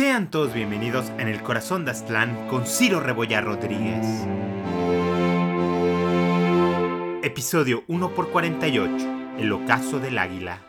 Sean todos bienvenidos en el corazón de Aztlán con Ciro Rebolla Rodríguez. Episodio 1 x 48 El ocaso del águila.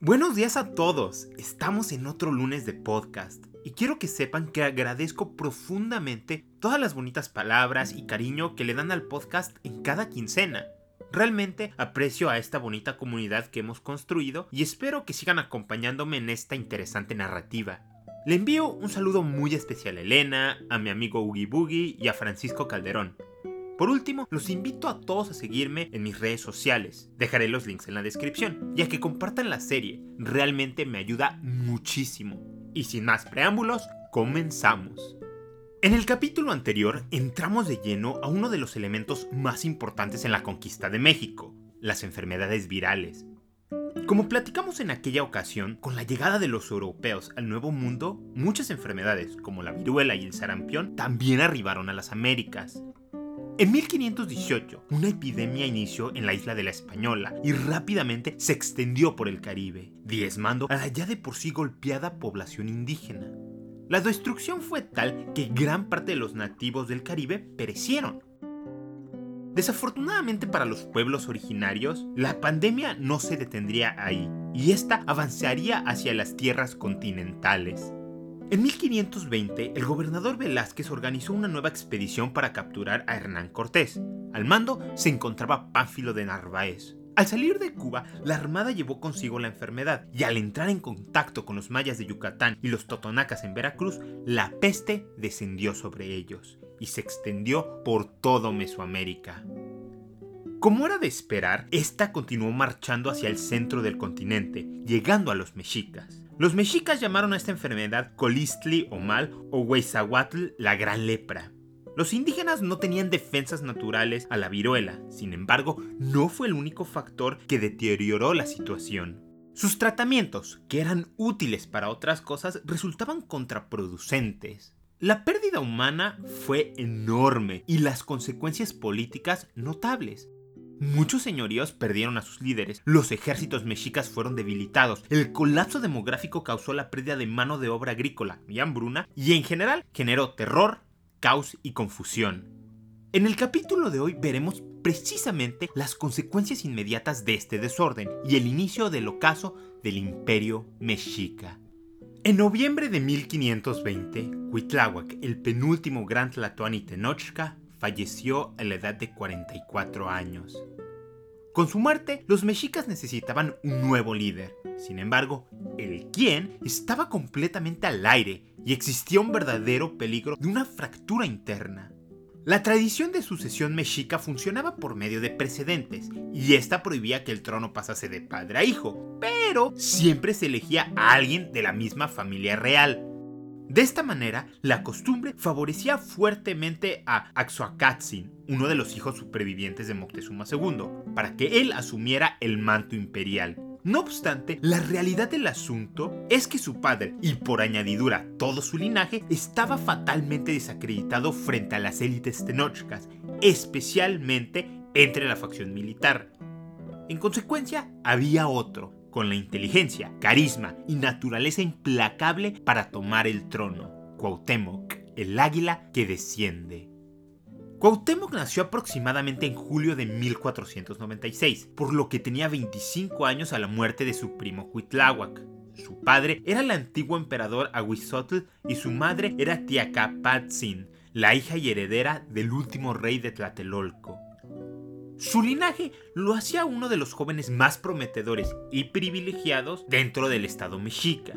Buenos días a todos, estamos en otro lunes de podcast y quiero que sepan que agradezco profundamente todas las bonitas palabras y cariño que le dan al podcast en cada quincena. Realmente aprecio a esta bonita comunidad que hemos construido y espero que sigan acompañándome en esta interesante narrativa. Le envío un saludo muy especial a Elena, a mi amigo Ugi Boogie y a Francisco Calderón. Por último, los invito a todos a seguirme en mis redes sociales. Dejaré los links en la descripción y a que compartan la serie. Realmente me ayuda muchísimo. Y sin más preámbulos, comenzamos. En el capítulo anterior entramos de lleno a uno de los elementos más importantes en la conquista de México, las enfermedades virales. Como platicamos en aquella ocasión, con la llegada de los europeos al Nuevo Mundo, muchas enfermedades, como la viruela y el sarampión, también arribaron a las Américas. En 1518, una epidemia inició en la isla de la Española y rápidamente se extendió por el Caribe, diezmando a la ya de por sí golpeada población indígena. La destrucción fue tal que gran parte de los nativos del Caribe perecieron, Desafortunadamente para los pueblos originarios, la pandemia no se detendría ahí, y esta avanzaría hacia las tierras continentales. En 1520, el gobernador Velázquez organizó una nueva expedición para capturar a Hernán Cortés. Al mando se encontraba Pánfilo de Narváez. Al salir de Cuba, la armada llevó consigo la enfermedad y al entrar en contacto con los mayas de Yucatán y los totonacas en Veracruz, la peste descendió sobre ellos y se extendió por todo Mesoamérica. Como era de esperar, esta continuó marchando hacia el centro del continente, llegando a los mexicas. Los mexicas llamaron a esta enfermedad colistli o mal o Huizahuatl la gran lepra. Los indígenas no tenían defensas naturales a la viruela, sin embargo, no fue el único factor que deterioró la situación. Sus tratamientos, que eran útiles para otras cosas, resultaban contraproducentes. La pérdida humana fue enorme y las consecuencias políticas notables. Muchos señoríos perdieron a sus líderes, los ejércitos mexicas fueron debilitados, el colapso demográfico causó la pérdida de mano de obra agrícola y hambruna y en general generó terror, caos y confusión. En el capítulo de hoy veremos precisamente las consecuencias inmediatas de este desorden y el inicio del ocaso del imperio mexica. En noviembre de 1520, Huitláhuac, el penúltimo gran Tlatoani Tenochca, falleció a la edad de 44 años. Con su muerte, los mexicas necesitaban un nuevo líder. Sin embargo, el quién estaba completamente al aire y existía un verdadero peligro de una fractura interna. La tradición de sucesión mexica funcionaba por medio de precedentes, y esta prohibía que el trono pasase de padre a hijo, pero siempre se elegía a alguien de la misma familia real. De esta manera, la costumbre favorecía fuertemente a Axoacatzin, uno de los hijos supervivientes de Moctezuma II, para que él asumiera el manto imperial. No obstante, la realidad del asunto es que su padre, y por añadidura todo su linaje, estaba fatalmente desacreditado frente a las élites tenochcas, especialmente entre la facción militar. En consecuencia, había otro, con la inteligencia, carisma y naturaleza implacable para tomar el trono, Cuauhtémoc, el águila que desciende. Cuauhtémoc nació aproximadamente en julio de 1496, por lo que tenía 25 años a la muerte de su primo Huitláhuac. Su padre era el antiguo emperador Aguizotl y su madre era Tiacapatzin, la hija y heredera del último rey de Tlatelolco. Su linaje lo hacía uno de los jóvenes más prometedores y privilegiados dentro del estado mexica.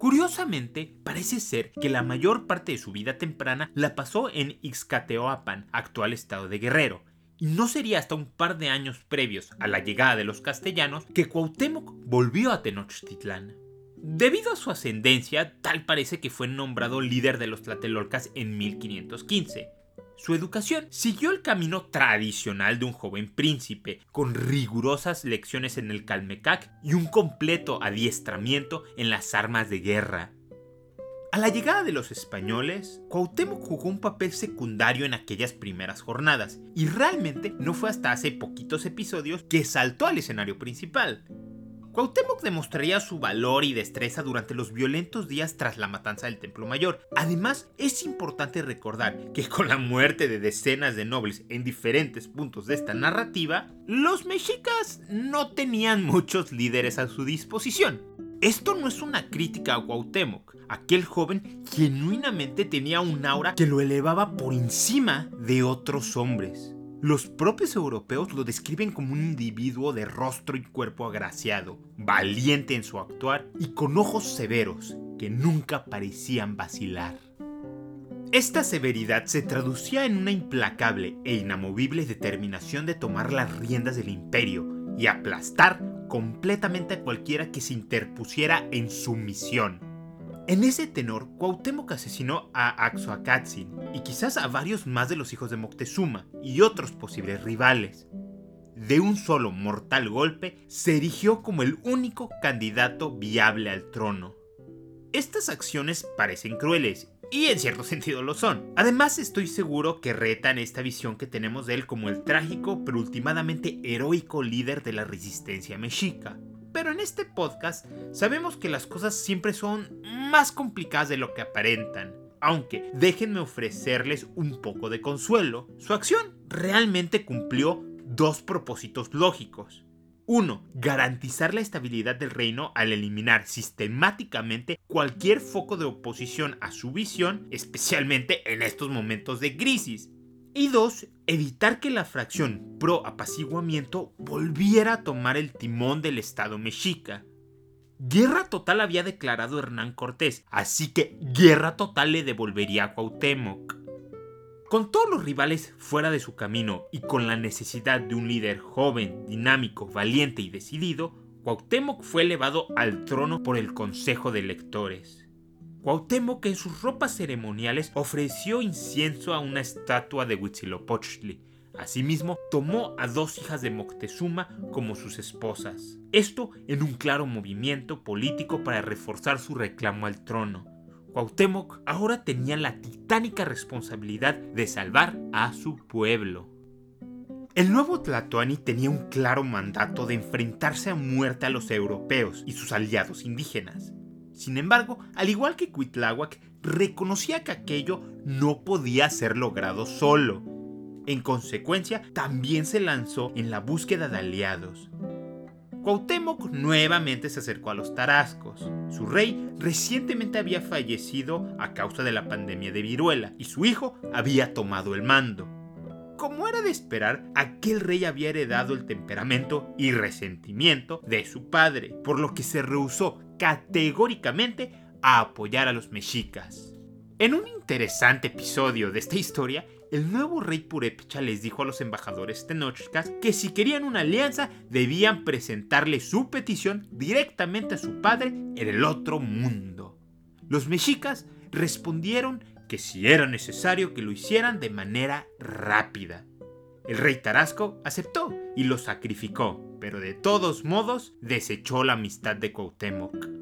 Curiosamente, parece ser que la mayor parte de su vida temprana la pasó en Ixcateoapan, actual estado de Guerrero, y no sería hasta un par de años previos a la llegada de los castellanos que Cuauhtémoc volvió a Tenochtitlán. Debido a su ascendencia, tal parece que fue nombrado líder de los Tlatelolcas en 1515, su educación siguió el camino tradicional de un joven príncipe, con rigurosas lecciones en el Calmecac y un completo adiestramiento en las armas de guerra. A la llegada de los españoles, Cuauhtémoc jugó un papel secundario en aquellas primeras jornadas, y realmente no fue hasta hace poquitos episodios que saltó al escenario principal. Cuauhtémoc demostraría su valor y destreza durante los violentos días tras la matanza del Templo Mayor. Además, es importante recordar que con la muerte de decenas de nobles en diferentes puntos de esta narrativa, los mexicas no tenían muchos líderes a su disposición. Esto no es una crítica a Cuauhtémoc, aquel joven genuinamente tenía un aura que lo elevaba por encima de otros hombres. Los propios europeos lo describen como un individuo de rostro y cuerpo agraciado, valiente en su actuar y con ojos severos que nunca parecían vacilar. Esta severidad se traducía en una implacable e inamovible determinación de tomar las riendas del imperio y aplastar completamente a cualquiera que se interpusiera en su misión. En ese tenor, Cuauhtémoc asesinó a Axoacatzin y quizás a varios más de los hijos de Moctezuma y otros posibles rivales. De un solo mortal golpe, se erigió como el único candidato viable al trono. Estas acciones parecen crueles y en cierto sentido lo son. Además estoy seguro que retan esta visión que tenemos de él como el trágico pero últimamente heroico líder de la resistencia mexica. Pero en este podcast sabemos que las cosas siempre son más complicadas de lo que aparentan. Aunque déjenme ofrecerles un poco de consuelo, su acción realmente cumplió dos propósitos lógicos. Uno, garantizar la estabilidad del reino al eliminar sistemáticamente cualquier foco de oposición a su visión, especialmente en estos momentos de crisis. Y dos, evitar que la fracción pro apaciguamiento volviera a tomar el timón del Estado mexica. Guerra total había declarado Hernán Cortés, así que guerra total le devolvería a Cuauhtémoc. Con todos los rivales fuera de su camino y con la necesidad de un líder joven, dinámico, valiente y decidido, Cuauhtémoc fue elevado al trono por el Consejo de Electores. Cuauhtémoc en sus ropas ceremoniales ofreció incienso a una estatua de Huitzilopochtli. Asimismo, tomó a dos hijas de Moctezuma como sus esposas. Esto en un claro movimiento político para reforzar su reclamo al trono. Cuauhtémoc ahora tenía la titánica responsabilidad de salvar a su pueblo. El nuevo Tlatoani tenía un claro mandato de enfrentarse a muerte a los europeos y sus aliados indígenas. Sin embargo, al igual que Cuitláhuac, reconocía que aquello no podía ser logrado solo. En consecuencia, también se lanzó en la búsqueda de aliados. Cuauhtémoc nuevamente se acercó a los tarascos. Su rey recientemente había fallecido a causa de la pandemia de viruela y su hijo había tomado el mando. Como era de esperar, aquel rey había heredado el temperamento y resentimiento de su padre, por lo que se rehusó categóricamente a apoyar a los mexicas. En un interesante episodio de esta historia, el nuevo rey Purépecha les dijo a los embajadores tenochcas que si querían una alianza debían presentarle su petición directamente a su padre en el otro mundo. Los mexicas respondieron que si era necesario que lo hicieran de manera rápida. El rey Tarasco aceptó y lo sacrificó, pero de todos modos desechó la amistad de Cuauhtémoc.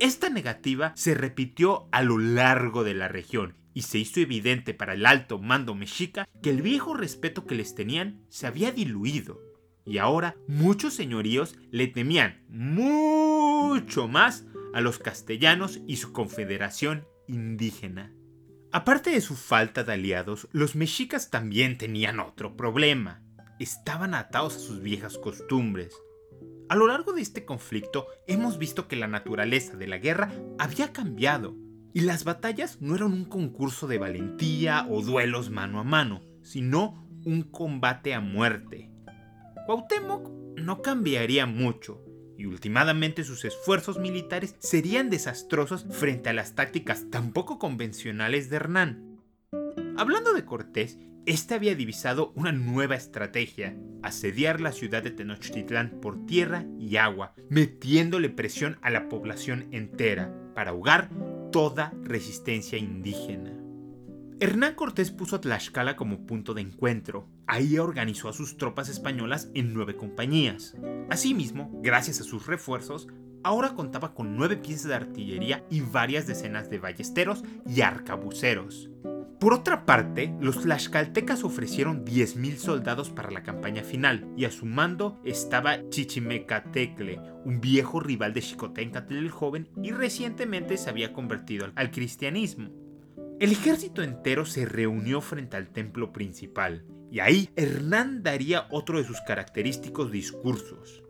Esta negativa se repitió a lo largo de la región y se hizo evidente para el alto mando mexica que el viejo respeto que les tenían se había diluido y ahora muchos señoríos le temían mucho más a los castellanos y su confederación indígena. Aparte de su falta de aliados, los mexicas también tenían otro problema estaban atados a sus viejas costumbres. A lo largo de este conflicto hemos visto que la naturaleza de la guerra había cambiado y las batallas no eran un concurso de valentía o duelos mano a mano, sino un combate a muerte. Cuauhtémoc no cambiaría mucho y últimamente sus esfuerzos militares serían desastrosos frente a las tácticas tan poco convencionales de Hernán. Hablando de Cortés, este había divisado una nueva estrategia, asediar la ciudad de Tenochtitlán por tierra y agua, metiéndole presión a la población entera para ahogar toda resistencia indígena. Hernán Cortés puso a Tlaxcala como punto de encuentro. Ahí organizó a sus tropas españolas en nueve compañías. Asimismo, gracias a sus refuerzos, ahora contaba con nueve piezas de artillería y varias decenas de ballesteros y arcabuceros. Por otra parte, los tlaxcaltecas ofrecieron 10.000 soldados para la campaña final, y a su mando estaba Chichimecatecle, un viejo rival de Xicoténcatl el joven y recientemente se había convertido al cristianismo. El ejército entero se reunió frente al templo principal, y ahí Hernán daría otro de sus característicos discursos.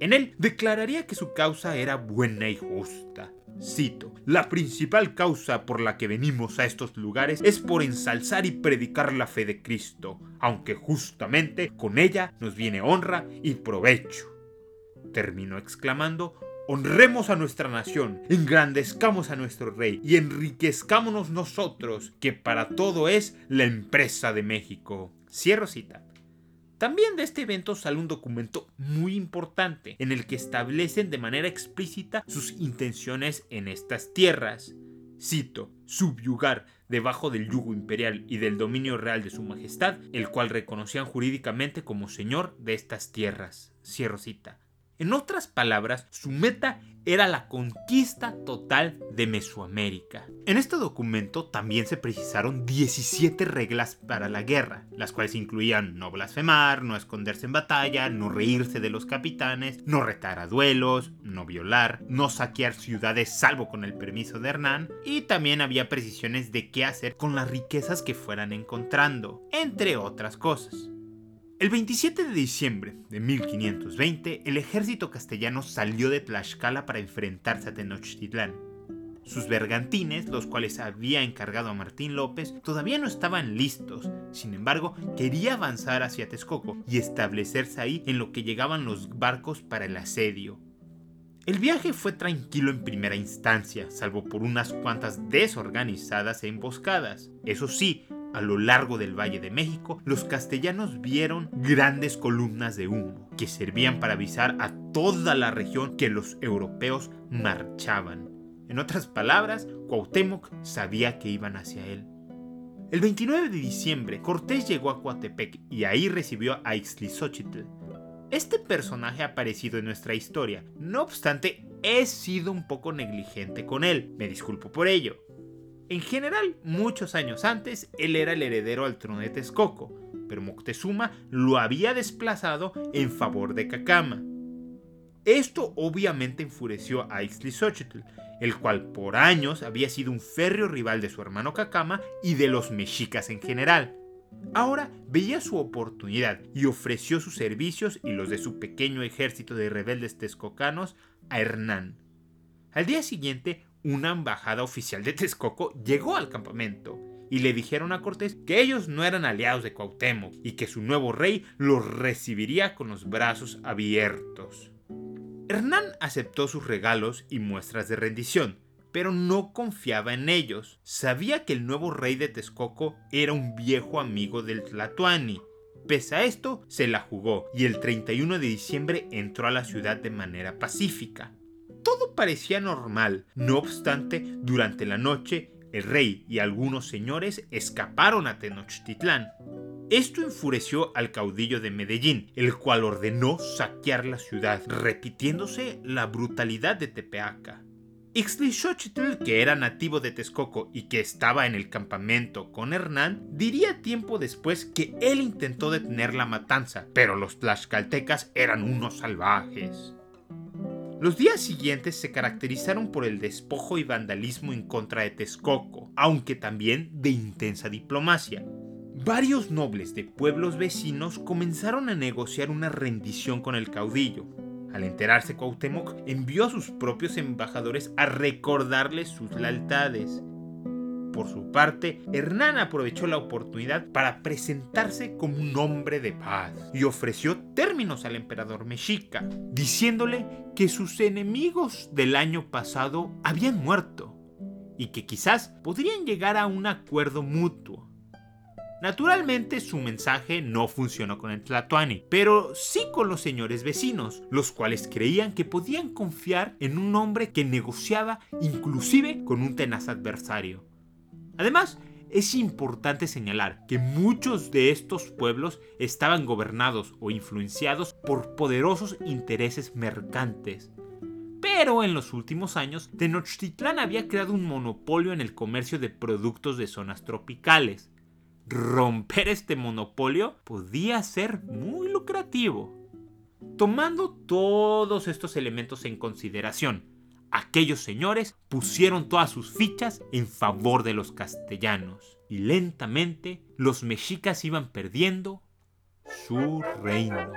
En él declararía que su causa era buena y justa, Cito, la principal causa por la que venimos a estos lugares es por ensalzar y predicar la fe de Cristo, aunque justamente con ella nos viene honra y provecho. Terminó exclamando, honremos a nuestra nación, engrandezcamos a nuestro rey y enriquezcámonos nosotros, que para todo es la empresa de México. Cierro cita. También de este evento sale un documento muy importante en el que establecen de manera explícita sus intenciones en estas tierras. Cito, subyugar debajo del yugo imperial y del dominio real de su majestad, el cual reconocían jurídicamente como señor de estas tierras. Cierro cita. En otras palabras, su meta era la conquista total de Mesoamérica. En este documento también se precisaron 17 reglas para la guerra, las cuales incluían no blasfemar, no esconderse en batalla, no reírse de los capitanes, no retar a duelos, no violar, no saquear ciudades salvo con el permiso de Hernán, y también había precisiones de qué hacer con las riquezas que fueran encontrando, entre otras cosas. El 27 de diciembre de 1520, el ejército castellano salió de Tlaxcala para enfrentarse a Tenochtitlán. Sus bergantines, los cuales había encargado a Martín López, todavía no estaban listos. Sin embargo, quería avanzar hacia Texcoco y establecerse ahí en lo que llegaban los barcos para el asedio. El viaje fue tranquilo en primera instancia, salvo por unas cuantas desorganizadas e emboscadas. Eso sí, a lo largo del Valle de México, los castellanos vieron grandes columnas de humo que servían para avisar a toda la región que los europeos marchaban. En otras palabras, Cuauhtémoc sabía que iban hacia él. El 29 de diciembre, Cortés llegó a Coatepec y ahí recibió a Ixtlilxóchitl. Este personaje ha aparecido en nuestra historia, no obstante, he sido un poco negligente con él, me disculpo por ello. En general, muchos años antes, él era el heredero al trono de Texcoco, pero Moctezuma lo había desplazado en favor de Cacama. Esto obviamente enfureció a Ixtlilxóchitl, el cual por años había sido un férreo rival de su hermano Cacama y de los mexicas en general. Ahora veía su oportunidad y ofreció sus servicios y los de su pequeño ejército de rebeldes texcocanos a Hernán. Al día siguiente, una embajada oficial de Texcoco llegó al campamento y le dijeron a Cortés que ellos no eran aliados de Cuauhtémoc y que su nuevo rey los recibiría con los brazos abiertos. Hernán aceptó sus regalos y muestras de rendición, pero no confiaba en ellos. Sabía que el nuevo rey de Texcoco era un viejo amigo del Tlatoani. Pese a esto, se la jugó y el 31 de diciembre entró a la ciudad de manera pacífica. Todo parecía normal. No obstante, durante la noche, el rey y algunos señores escaparon a Tenochtitlán. Esto enfureció al caudillo de Medellín, el cual ordenó saquear la ciudad, repitiéndose la brutalidad de Tepeaca. Ixtlilxóchitl, que era nativo de Texcoco y que estaba en el campamento con Hernán, diría tiempo después que él intentó detener la matanza, pero los tlaxcaltecas eran unos salvajes. Los días siguientes se caracterizaron por el despojo y vandalismo en contra de Texcoco, aunque también de intensa diplomacia. Varios nobles de pueblos vecinos comenzaron a negociar una rendición con el caudillo. Al enterarse Cuauhtémoc envió a sus propios embajadores a recordarles sus lealtades por su parte, Hernán aprovechó la oportunidad para presentarse como un hombre de paz y ofreció términos al emperador mexica, diciéndole que sus enemigos del año pasado habían muerto y que quizás podrían llegar a un acuerdo mutuo. Naturalmente su mensaje no funcionó con el Tlatoani, pero sí con los señores vecinos, los cuales creían que podían confiar en un hombre que negociaba inclusive con un tenaz adversario. Además, es importante señalar que muchos de estos pueblos estaban gobernados o influenciados por poderosos intereses mercantes. Pero en los últimos años, Tenochtitlán había creado un monopolio en el comercio de productos de zonas tropicales. Romper este monopolio podía ser muy lucrativo. Tomando todos estos elementos en consideración, aquellos señores pusieron todas sus fichas en favor de los castellanos y lentamente los mexicas iban perdiendo su reino.